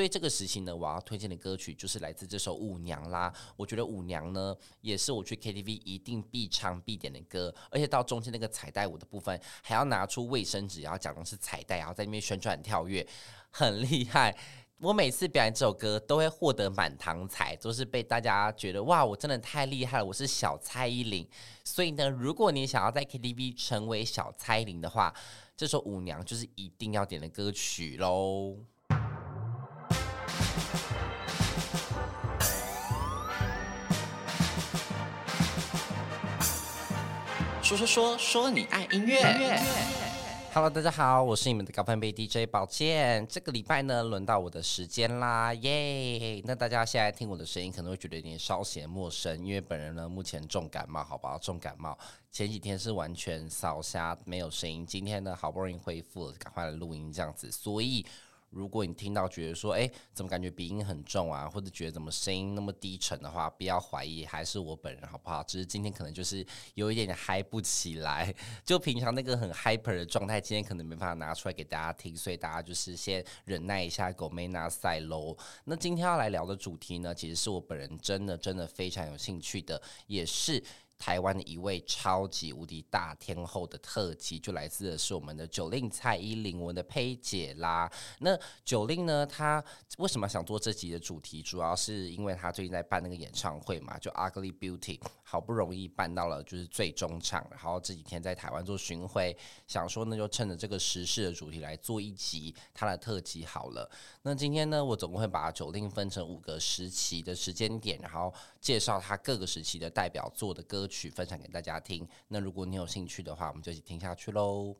所以这个时期呢，我要推荐的歌曲就是来自这首《舞娘》啦。我觉得《舞娘》呢，也是我去 KTV 一定必唱必点的歌，而且到中间那个彩带舞的部分，还要拿出卫生纸，然后假装是彩带，然后在那边旋转跳跃，很厉害。我每次表演这首歌都会获得满堂彩，都是被大家觉得哇，我真的太厉害了，我是小蔡依林。所以呢，如果你想要在 KTV 成为小蔡依林的话，这首《舞娘》就是一定要点的歌曲喽。说说说说你爱音乐。Hello，大家好，我是你们的高分贝 DJ 宝剑。这个礼拜呢，轮到我的时间啦，耶！那大家现在听我的声音，可能会觉得有点稍显陌生，因为本人呢目前重感冒，好不好？重感冒，前几天是完全扫瞎，没有声音。今天呢，好不容易恢复了，赶快来录音这样子，所以。如果你听到觉得说，哎，怎么感觉鼻音很重啊，或者觉得怎么声音那么低沉的话，不要怀疑，还是我本人，好不好？只是今天可能就是有一点点嗨不起来，就平常那个很 hyper 的状态，今天可能没办法拿出来给大家听，所以大家就是先忍耐一下，狗妹那赛喽。那今天要来聊的主题呢，其实是我本人真的真的非常有兴趣的，也是。台湾的一位超级无敌大天后的特辑，就来自的是我们的 Jolin 蔡依林，我们的佩姐啦。那 Jolin 呢，她为什么想做这集的主题？主要是因为她最近在办那个演唱会嘛，就 Ugly Beauty，好不容易办到了就是最终场，然后这几天在台湾做巡回，想说那就趁着这个时事的主题来做一集她的特辑好了。那今天呢，我总共会把 Jolin 分成五个时期的时间点，然后介绍她各个时期的代表作的歌曲分享给大家听。那如果你有兴趣的话，我们就一起听下去喽。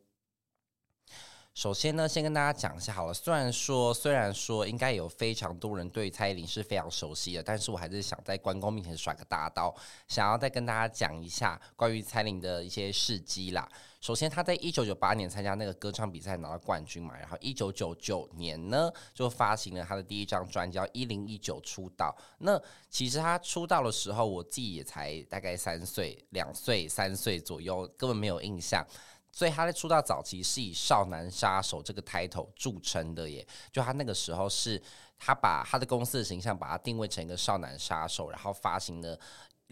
首先呢，先跟大家讲一下好了。虽然说，虽然说，应该有非常多人对蔡依林是非常熟悉的，但是我还是想在关公面前耍个大刀，想要再跟大家讲一下关于蔡依林的一些事迹啦。首先，她在一九九八年参加那个歌唱比赛拿到冠军嘛，然后一九九九年呢就发行了她的第一张专辑，叫《一零一九》出道。那其实她出道的时候，我自己也才大概三岁、两岁、三岁左右，根本没有印象。所以他在出道早期是以少男杀手这个 title 著称的耶，就他那个时候是，他把他的公司的形象把它定位成一个少男杀手，然后发行了。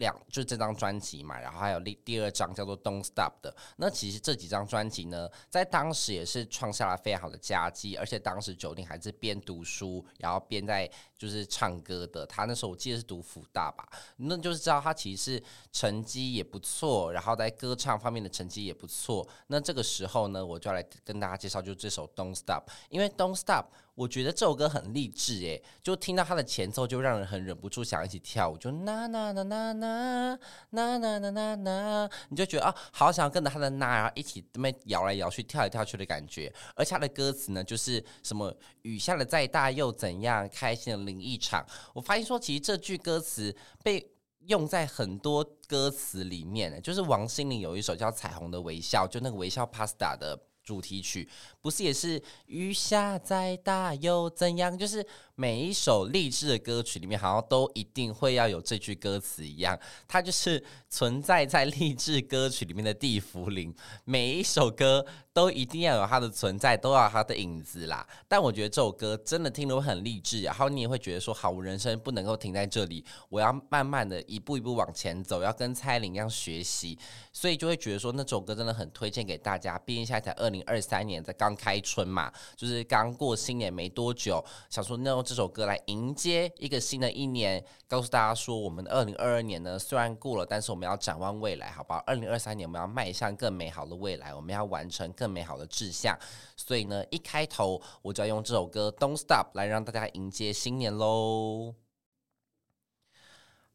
两就这张专辑嘛，然后还有第第二张叫做《Don't Stop》的。那其实这几张专辑呢，在当时也是创下了非常好的佳绩，而且当时 Jolin 还是边读书，然后边在就是唱歌的。他那时候我记得是读辅大吧，那就是知道他其实是成绩也不错，然后在歌唱方面的成绩也不错。那这个时候呢，我就要来跟大家介绍，就这首《Don't Stop》，因为《Don't Stop》。我觉得这首歌很励志诶，就听到它的前奏就让人很忍不住想一起跳舞，就那那那那那那那那那那，你就觉得啊，好想要跟着他的那，然后一起那么摇来摇去、跳来跳去的感觉。而且它的歌词呢，就是什么雨下的再大又怎样，开心的淋一场。我发现说，其实这句歌词被用在很多歌词里面，就是王心凌有一首叫《彩虹的微笑》，就那个微笑 Pasta 的。主题曲不是也是雨下再大又怎样？就是每一首励志的歌曲里面，好像都一定会要有这句歌词一样，它就是存在在励志歌曲里面的地茯苓。每一首歌都一定要有它的存在，都要有它的影子啦。但我觉得这首歌真的听得很励志，然后你也会觉得说，好，我人生不能够停在这里，我要慢慢的一步一步往前走，要跟蔡依林一样学习，所以就会觉得说，那首歌真的很推荐给大家。毕竟现在二二零。二三年在刚开春嘛，就是刚过新年没多久，想说那用这首歌来迎接一个新的一年，告诉大家说，我们的二零二二年呢虽然过了，但是我们要展望未来，好不好？二零二三年我们要迈向更美好的未来，我们要完成更美好的志向。所以呢，一开头我就要用这首歌《Don't Stop》来让大家迎接新年喽。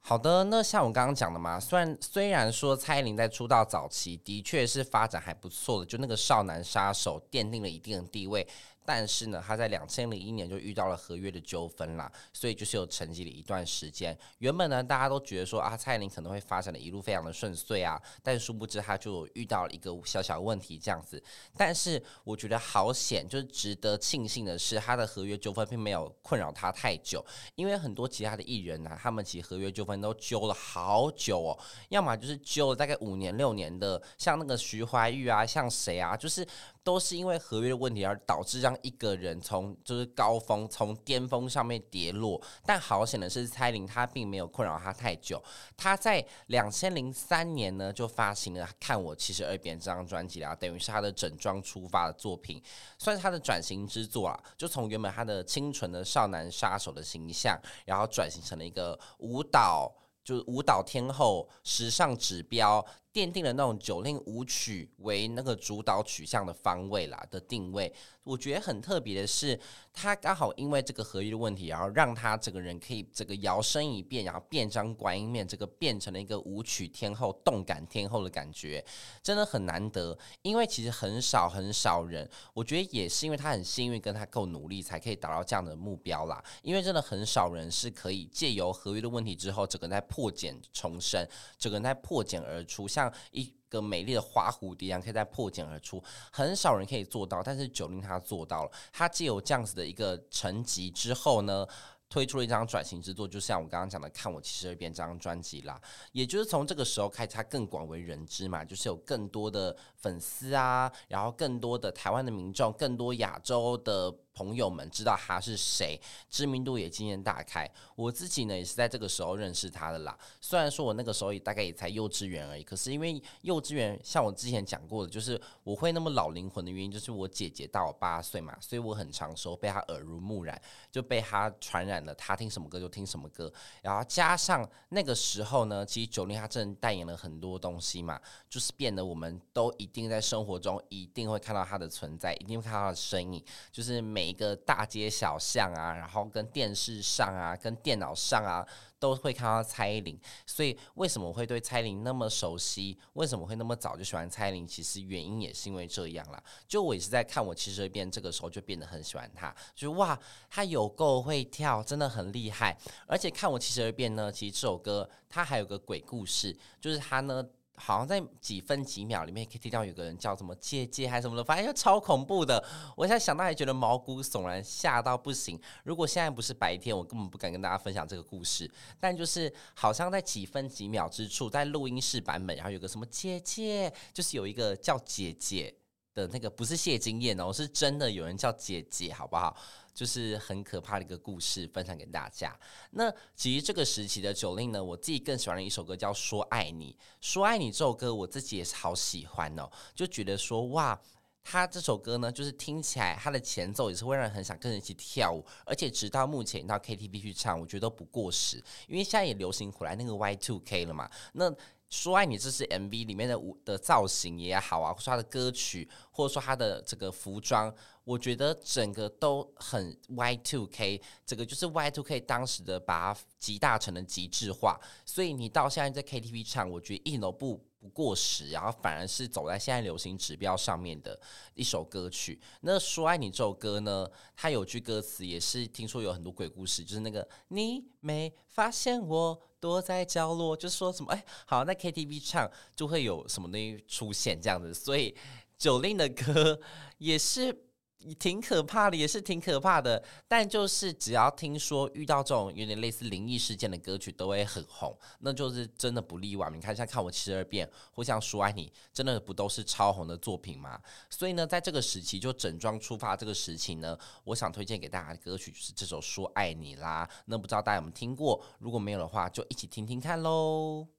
好的，那像我刚刚讲的嘛，虽然虽然说蔡依林在出道早期的确是发展还不错的，就那个少男杀手奠定了一定的地位。但是呢，他在两千零一年就遇到了合约的纠纷啦，所以就是有沉寂了一段时间。原本呢，大家都觉得说啊，蔡依林可能会发展的一路非常的顺遂啊，但殊不知他就遇到了一个小小问题这样子。但是我觉得好险，就是值得庆幸的是，他的合约纠纷并没有困扰他太久，因为很多其他的艺人啊，他们其实合约纠纷都纠了好久哦，要么就是纠了大概五年六年的，像那个徐怀钰啊，像谁啊，就是。都是因为合约的问题而导致让一个人从就是高峰从巅峰上面跌落。但好险的是，蔡依林她并没有困扰她太久。她在两千零三年呢就发行了《看我七十二变》这张专辑啦，等于是她的整装出发的作品，算是她的转型之作啊。就从原本她的清纯的少男杀手的形象，然后转型成了一个舞蹈，就是舞蹈天后、时尚指标。奠定了那种九令舞曲为那个主导取向的方位啦的定位，我觉得很特别的是，他刚好因为这个合约的问题，然后让他整个人可以这个摇身一变，然后变张观音面，这个变成了一个舞曲天后、动感天后的感觉，真的很难得。因为其实很少很少人，我觉得也是因为他很幸运，跟他够努力，才可以达到这样的目标啦。因为真的很少人是可以借由合约的问题之后，整个在破茧重生，整个在破茧而出，像。像一个美丽的花蝴蝶一样，可以在破茧而出，很少人可以做到，但是九零他做到了。他既有这样子的一个成绩之后呢，推出了一张转型之作，就像我刚刚讲的《看我七十二变》这张专辑啦。也就是从这个时候开始，他更广为人知嘛，就是有更多的粉丝啊，然后更多的台湾的民众，更多亚洲的。朋友们知道他是谁，知名度也渐渐大开。我自己呢也是在这个时候认识他的啦。虽然说我那个时候也大概也才幼稚园而已，可是因为幼稚园像我之前讲过的，就是我会那么老灵魂的原因，就是我姐姐大我八岁嘛，所以我很长时候被她耳濡目染，就被她传染了。她听什么歌就听什么歌，然后加上那个时候呢，其实九零她真的代言了很多东西嘛，就是变得我们都一定在生活中一定会看到她的存在，一定会看到她的身影，就是每。每一个大街小巷啊，然后跟电视上啊，跟电脑上啊，都会看到蔡依林。所以为什么会对蔡依林那么熟悉？为什么会那么早就喜欢蔡依林？其实原因也是因为这样啦。就我也是在看我七十二变，这个时候就变得很喜欢她。就哇，她有够会跳，真的很厉害。而且看我七十二变呢，其实这首歌它还有个鬼故事，就是他呢。好像在几分几秒里面可以听到有个人叫什么姐姐还是什么的，反正就超恐怖的。我现在想到还觉得毛骨悚然，吓到不行。如果现在不是白天，我根本不敢跟大家分享这个故事。但就是好像在几分几秒之处，在录音室版本，然后有个什么姐姐，就是有一个叫姐姐的那个，不是谢金燕哦，是真的有人叫姐姐，好不好？就是很可怕的一个故事，分享给大家。那其实这个时期的九令呢，我自己更喜欢的一首歌叫《说爱你》。《说爱你》这首歌我自己也是好喜欢哦，就觉得说哇，他这首歌呢，就是听起来他的前奏也是会让人很想跟着一起跳舞，而且直到目前到 KTV 去唱，我觉得都不过时，因为现在也流行回来那个 Y2K 了嘛。那说爱你，这是 MV 里面的舞的造型也好啊，或者说他的歌曲，或者说他的这个服装。我觉得整个都很 Y Two K，这个就是 Y Two K 当时的把它极大成了极致化，所以你到现在在 KTV 唱，我觉得一点都不不过时，然后反而是走在现在流行指标上面的一首歌曲。那说爱你这首歌呢，它有句歌词也是听说有很多鬼故事，就是那个你没发现我躲在角落，就是说什么哎，好那 KTV 唱就会有什么东西出现这样子，所以九令的歌也是。挺可怕的，也是挺可怕的。但就是只要听说遇到这种有点类似灵异事件的歌曲，都会很红，那就是真的不例外。你看，像看我七十二变，或像说爱你，真的不都是超红的作品吗？所以呢，在这个时期就整装出发这个时期呢，我想推荐给大家的歌曲就是这首说爱你啦。那不知道大家有没有听过？如果没有的话，就一起听听看喽。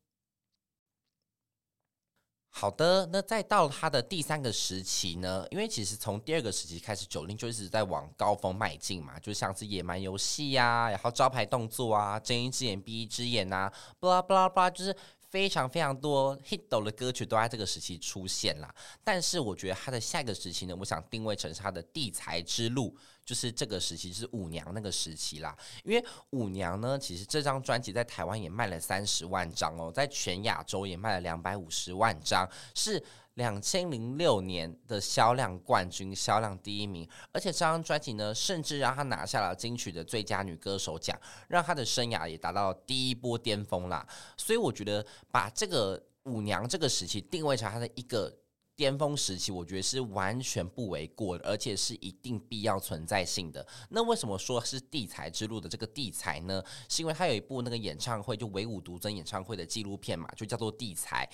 好的，那再到他的第三个时期呢？因为其实从第二个时期开始，九令就一直在往高峰迈进嘛，就像是野蛮游戏呀，然后招牌动作啊，睁一只眼闭一只眼呐，巴拉巴拉巴拉，就是。非常非常多 hit 的歌曲都在这个时期出现了，但是我觉得他的下一个时期呢，我想定位成是他的地才之路，就是这个时期，是舞娘那个时期啦。因为舞娘呢，其实这张专辑在台湾也卖了三十万张哦，在全亚洲也卖了两百五十万张，是。两千零六年的销量冠军，销量第一名，而且这张专辑呢，甚至让她拿下了金曲的最佳女歌手奖，让她的生涯也达到第一波巅峰啦。所以我觉得把这个舞娘这个时期定位成她的一个巅峰时期，我觉得是完全不为过的，而且是一定必要存在性的。那为什么说是地才之路的这个地才呢？是因为他有一部那个演唱会，就唯舞独尊演唱会的纪录片嘛，就叫做《地才》。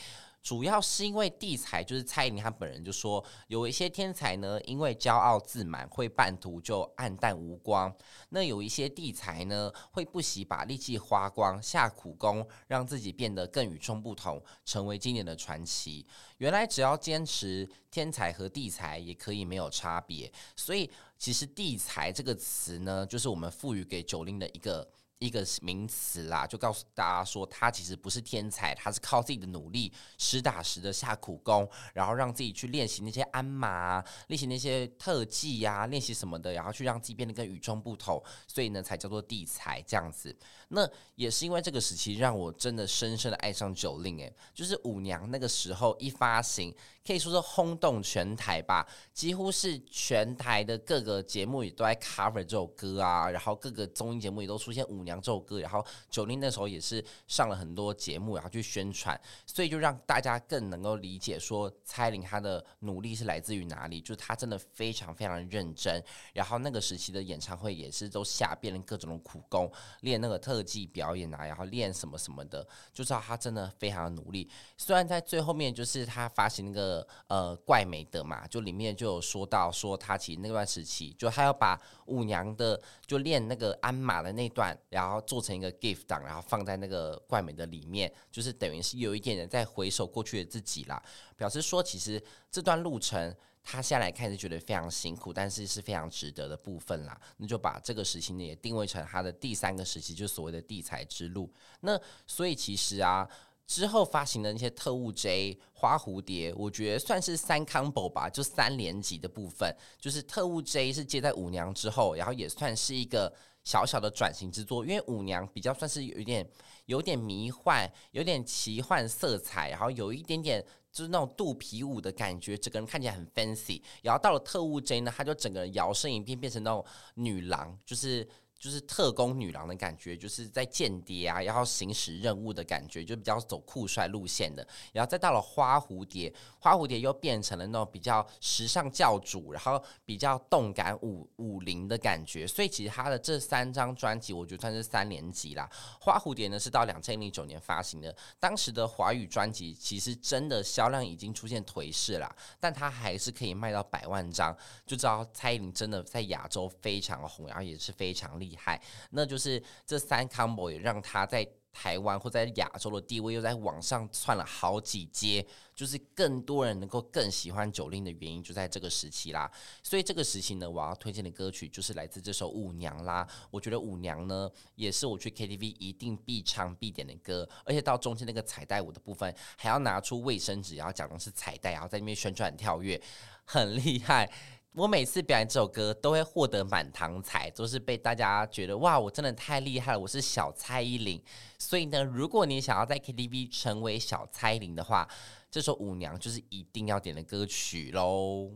主要是因为地才，就是蔡依林她本人就说，有一些天才呢，因为骄傲自满，会半途就黯淡无光；那有一些地才呢，会不惜把力气花光，下苦功，让自己变得更与众不同，成为经典的传奇。原来只要坚持，天才和地才也可以没有差别。所以，其实“地才”这个词呢，就是我们赋予给九零的一个。一个名词啦，就告诉大家说，他其实不是天才，他是靠自己的努力，实打实的下苦功，然后让自己去练习那些鞍马，练习那些特技呀、练习什么的，然后去让自己变得更与众不同，所以呢，才叫做地才这样子。那也是因为这个时期，让我真的深深的爱上九令诶，就是舞娘那个时候一发行，可以说是轰动全台吧，几乎是全台的各个节目也都在 cover 这首歌啊，然后各个综艺节目也都出现舞娘。这首歌，然后九零那时候也是上了很多节目，然后去宣传，所以就让大家更能够理解说蔡玲她的努力是来自于哪里，就是她真的非常非常认真。然后那个时期的演唱会也是都下遍了各种的苦功，练那个特技表演啊，然后练什么什么的，就知道她真的非常的努力。虽然在最后面就是她发行那个呃怪美的嘛，就里面就有说到说他其实那段时期就他要把舞娘的就练那个鞍马的那段，然后做成一个 gift 档，然后放在那个怪美的里面，就是等于是有一点点在回首过去的自己啦，表示说其实这段路程他现在来看是觉得非常辛苦，但是是非常值得的部分啦。那就把这个时期呢也定位成他的第三个时期，就所谓的地才之路。那所以其实啊。之后发行的那些特务 J 花蝴蝶，我觉得算是三 combo 吧，就三连击的部分，就是特务 J 是接在舞娘之后，然后也算是一个小小的转型之作，因为舞娘比较算是有一点有点迷幻，有点奇幻色彩，然后有一点点就是那种肚皮舞的感觉，整个人看起来很 fancy，然后到了特务 J 呢，他就整个人摇身一变变成那种女郎，就是。就是特工女郎的感觉，就是在间谍啊，然后行使任务的感觉，就比较走酷帅路线的。然后再到了花蝴蝶，花蝴蝶又变成了那种比较时尚教主，然后比较动感舞舞林的感觉。所以其实他的这三张专辑，我觉得算是三连击啦。花蝴蝶呢是到两千零九年发行的，当时的华语专辑其实真的销量已经出现颓势啦，但它还是可以卖到百万张，就知道蔡依林真的在亚洲非常红，然后也是非常厉。厉害，那就是这三 combo 也让他在台湾或在亚洲的地位又在往上窜了好几阶，就是更多人能够更喜欢九令的原因就在这个时期啦。所以这个时期呢，我要推荐的歌曲就是来自这首《舞娘》啦。我觉得《舞娘》呢，也是我去 KTV 一定必唱必点的歌，而且到中间那个彩带舞的部分，还要拿出卫生纸，然后假装是彩带，然后在那边旋转跳跃，很厉害。我每次表演这首歌都会获得满堂彩，都是被大家觉得哇，我真的太厉害了，我是小蔡依林。所以呢，如果你想要在 KTV 成为小蔡依林的话，这首《舞娘》就是一定要点的歌曲喽。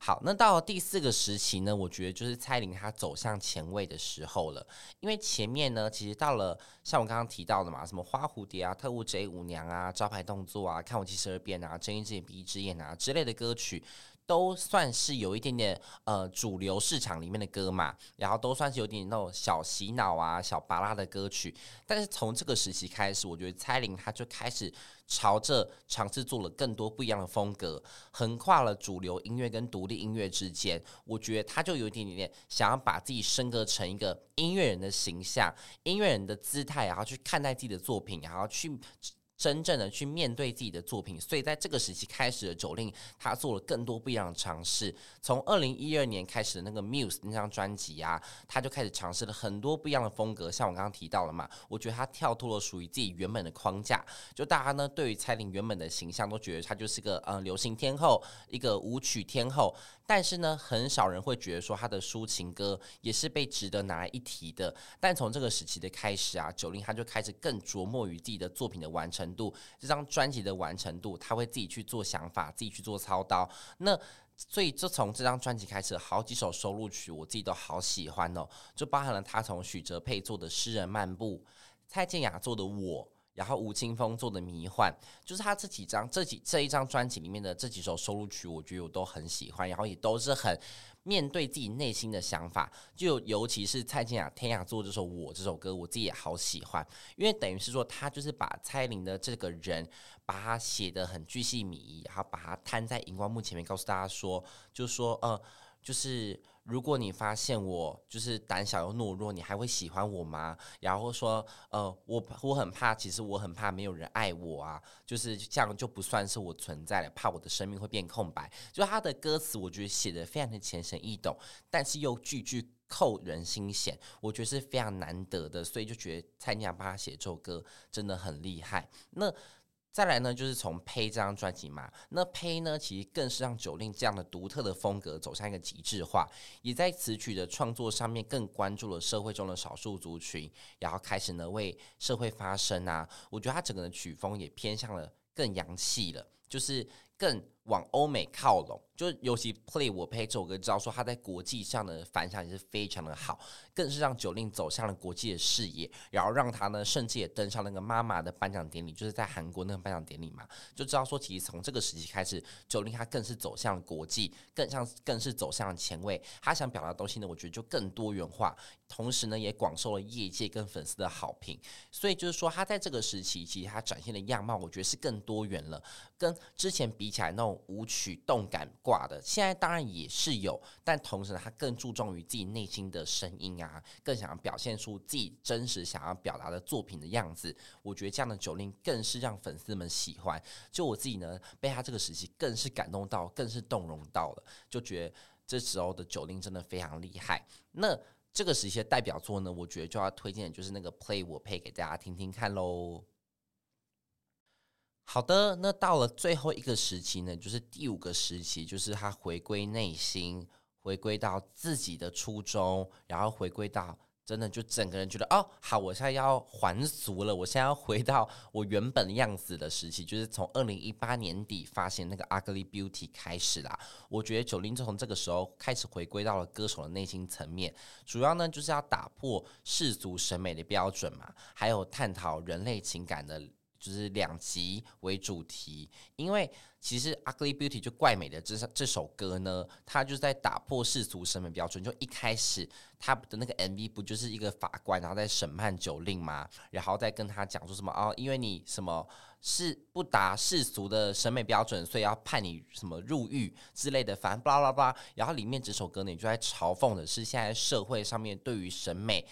好，那到了第四个时期呢，我觉得就是蔡依林她走向前卫的时候了。因为前面呢，其实到了像我刚刚提到的嘛，什么花蝴蝶啊、特务 J 舞娘啊、招牌动作啊、看我七十二变啊、睁一只眼闭一只眼啊之类的歌曲。都算是有一点点呃主流市场里面的歌嘛，然后都算是有点那种小洗脑啊、小巴拉的歌曲。但是从这个时期开始，我觉得蔡琳她就开始朝着尝试做了更多不一样的风格，横跨了主流音乐跟独立音乐之间。我觉得她就有一点点想要把自己升格成一个音乐人的形象、音乐人的姿态，然后去看待自己的作品，然后去。真正的去面对自己的作品，所以在这个时期开始的 Jolin，他做了更多不一样的尝试。从二零一二年开始的那个 Muse 那张专辑啊，他就开始尝试了很多不一样的风格。像我刚刚提到了嘛，我觉得他跳脱了属于自己原本的框架。就大家呢对于蔡琳原本的形象都觉得他就是个嗯流行天后，一个舞曲天后。但是呢，很少人会觉得说他的抒情歌也是被值得拿来一提的。但从这个时期的开始啊，Jolin 他就开始更琢磨于自己的作品的完成度，这张专辑的完成度，他会自己去做想法，自己去做操刀。那所以就从这张专辑开始，好几首收录曲我自己都好喜欢哦，就包含了他从许哲佩做的《诗人漫步》，蔡健雅做的《我》。然后吴青峰做的迷幻，就是他这几张、这几这一张专辑里面的这几首收录曲，我觉得我都很喜欢，然后也都是很面对自己内心的想法，就尤其是蔡健雅、天涯做这首《我》这首歌，我自己也好喜欢，因为等于是说，他就是把蔡依林的这个人，把他写的很巨细靡遗，然后把他摊在荧光幕前面，告诉大家说，就是说，呃，就是。如果你发现我就是胆小又懦弱，你还会喜欢我吗？然后说，呃，我我很怕，其实我很怕没有人爱我啊，就是这样就不算是我存在了，怕我的生命会变空白。就他的歌词，我觉得写的非常的浅显易懂，但是又句句扣人心弦，我觉得是非常难得的，所以就觉得蔡健雅帮他写这首歌真的很厉害。那。再来呢，就是从《呸》这张专辑嘛，那《呸》呢，其实更是让九令这样的独特的风格走向一个极致化，也在词曲的创作上面更关注了社会中的少数族群，然后开始呢为社会发声啊。我觉得他整个的曲风也偏向了更洋气了，就是更。往欧美靠拢，就尤其 Play 我呸这首歌，知道说他在国际上的反响也是非常的好，更是让 Jolin 走向了国际的视野，然后让他呢甚至也登上那个妈妈的颁奖典礼，就是在韩国那个颁奖典礼嘛，就知道说其实从这个时期开始，Jolin 他更是走向了国际，更像更是走向了前卫，他想表达的东西呢，我觉得就更多元化，同时呢也广受了业界跟粉丝的好评，所以就是说他在这个时期其实他展现的样貌，我觉得是更多元了，跟之前比起来那种。舞曲动感挂的，现在当然也是有，但同时呢，他更注重于自己内心的声音啊，更想要表现出自己真实想要表达的作品的样子。我觉得这样的九令更是让粉丝们喜欢。就我自己呢，被他这个时期更是感动到，更是动容到了，就觉得这时候的九令真的非常厉害。那这个时期的代表作呢，我觉得就要推荐就是那个 Play 我配给大家听听看喽。好的，那到了最后一个时期呢，就是第五个时期，就是他回归内心，回归到自己的初衷，然后回归到真的就整个人觉得哦，好，我现在要还俗了，我现在要回到我原本样子的时期，就是从二零一八年底发行那个《Ugly Beauty》开始啦。我觉得九零就从这个时候开始回归到了歌手的内心层面，主要呢就是要打破世俗审美的标准嘛，还有探讨人类情感的。就是两极为主题，因为其实《Ugly Beauty》就怪美的这这首歌呢，它就是在打破世俗审美标准。就一开始他的那个 MV 不就是一个法官，然后在审判 Jolin 吗？然后再跟他讲说什么哦，因为你什么是不达世俗的审美标准，所以要判你什么入狱之类的，反正巴拉巴拉。然后里面这首歌呢，你就在嘲讽的是现在社会上面对于审美。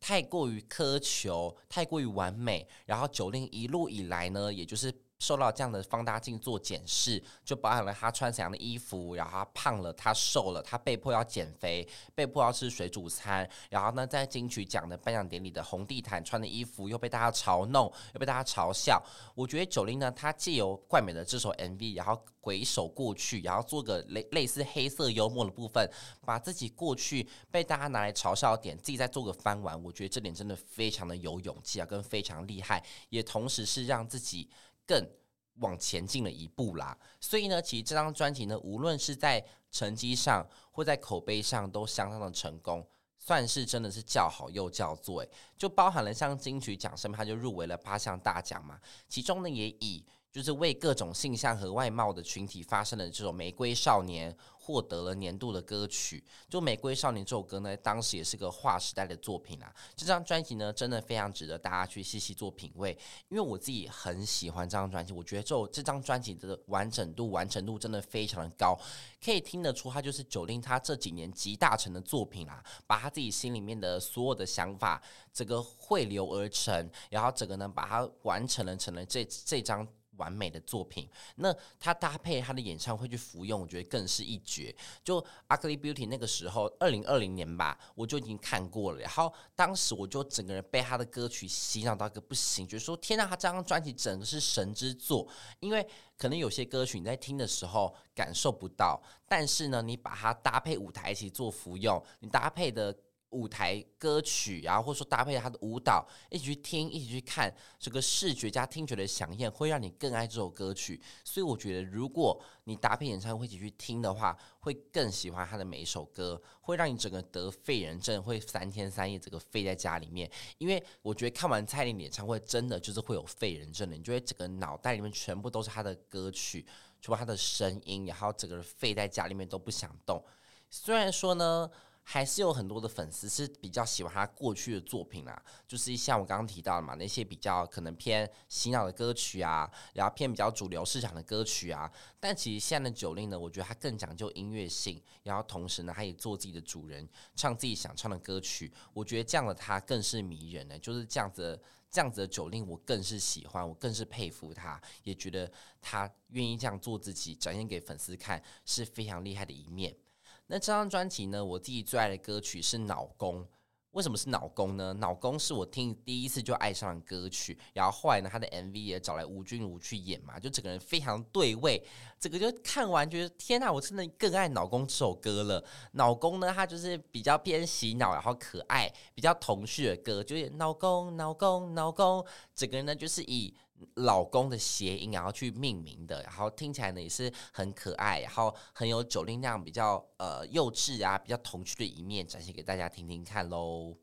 太过于苛求，太过于完美，然后九零一路以来呢，也就是受到这样的放大镜做检视，就包含了他穿怎样的衣服，然后他胖了，他瘦了，他被迫要减肥，被迫要吃水煮餐，然后呢，在金曲奖的颁奖典礼的红地毯穿的衣服又被大家嘲弄，又被大家嘲笑。我觉得九零呢，他借由怪美的这首 MV，然后回首过去，然后做个类类似黑色幽默的部分，把自己过去被大家拿来嘲笑的点，自己再做个翻玩。我觉得这点真的非常的有勇气啊，跟非常厉害，也同时是让自己。更往前进了一步啦，所以呢，其实这张专辑呢，无论是在成绩上或在口碑上，都相当的成功，算是真的是叫好又叫座。就包含了像金曲奖上面，他就入围了八项大奖嘛，其中呢也以就是为各种性向和外貌的群体发声的这种《玫瑰少年》。获得了年度的歌曲，就《玫瑰少年》这首歌呢，当时也是个划时代的作品啊。这张专辑呢，真的非常值得大家去细细做品味，因为我自己很喜欢这张专辑，我觉得这这张专辑的完整度、完成度真的非常的高，可以听得出他就是 Jolin 他这几年集大成的作品啊，把他自己心里面的所有的想法，这个汇流而成，然后整个呢把它完成了成了这这张。完美的作品，那他搭配他的演唱会去服用，我觉得更是一绝。就《Ugly Beauty》那个时候，二零二零年吧，我就已经看过了。然后当时我就整个人被他的歌曲洗脑到个不行，觉得说天呐，他这张专辑整个是神之作。因为可能有些歌曲你在听的时候感受不到，但是呢，你把它搭配舞台一起做服用，你搭配的。舞台歌曲，然后或者说搭配他的舞蹈，一起去听，一起去看，这个视觉加听觉的饗宴，会让你更爱这首歌曲。所以我觉得，如果你搭配演唱会一起去听的话，会更喜欢他的每一首歌，会让你整个得废人症，会三天三夜这个废在家里面。因为我觉得看完蔡依林演唱会，真的就是会有废人症的，你就会整个脑袋里面全部都是他的歌曲，除了他的声音，然后整个人废在家里面都不想动。虽然说呢。还是有很多的粉丝是比较喜欢他过去的作品啦，就是像我刚刚提到的嘛，那些比较可能偏洗脑的歌曲啊，然后偏比较主流市场的歌曲啊。但其实现在的 Jolin 呢，我觉得他更讲究音乐性，然后同时呢，他也做自己的主人，唱自己想唱的歌曲。我觉得这样的他更是迷人呢，就是这样子，这样子的 Jolin 我更是喜欢，我更是佩服他，也觉得他愿意这样做自己，展现给粉丝看，是非常厉害的一面。那这张专辑呢，我自己最爱的歌曲是《脑公》。为什么是《脑公》呢？《脑公》是我听第一次就爱上的歌曲，然后后来呢，他的 MV 也找来吴君如去演嘛，就整个人非常对味。这个就看完觉得天哪，我真的更爱《脑公》这首歌了。《脑公》呢，它就是比较偏洗脑，然后可爱，比较童趣的歌，就是脑公、脑公、脑公，整个人呢就是以。老公的谐音，然后去命名的，然后听起来呢也是很可爱，然后很有九令那样比较呃幼稚啊，比较童趣的一面展现给大家听听看喽。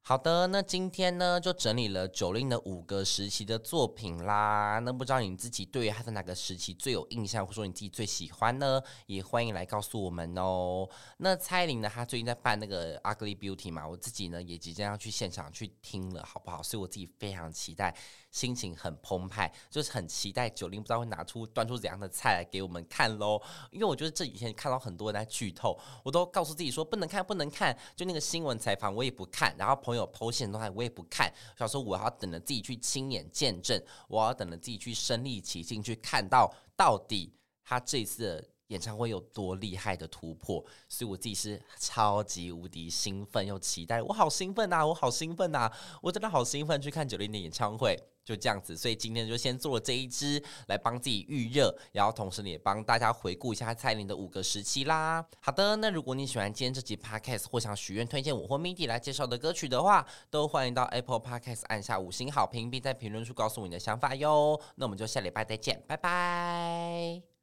好的，那今天呢就整理了九令的五个时期的作品啦。那不知道你自己对于他的哪个时期最有印象，或者说你自己最喜欢呢？也欢迎来告诉我们哦。那蔡依林呢，她最近在办那个 Ugly Beauty 嘛，我自己呢也即将要去现场去听了，好不好？所以我自己非常期待。心情很澎湃，就是很期待九零不知道会拿出端出怎样的菜来给我们看喽。因为我觉得这几天看到很多人在剧透，我都告诉自己说不能看，不能看。就那个新闻采访我也不看，然后朋友 PO 限动态我也不看。想说我要等着自己去亲眼见证，我要等着自己去身历其境去看到到底他这次演唱会有多厉害的突破。所以我自己是超级无敌兴奋又期待，我好兴奋啊，我好兴奋啊，我真的好兴奋去看九零的演唱会。就这样子，所以今天就先做了这一支来帮自己预热，然后同时呢也帮大家回顾一下蔡依林的五个时期啦。好的，那如果你喜欢今天这集 Podcast 或想许愿推荐我或 MIDI 来介绍的歌曲的话，都欢迎到 Apple Podcast 按下五星好评，并在评论处告诉我你的想法哟。那我们就下礼拜再见，拜拜。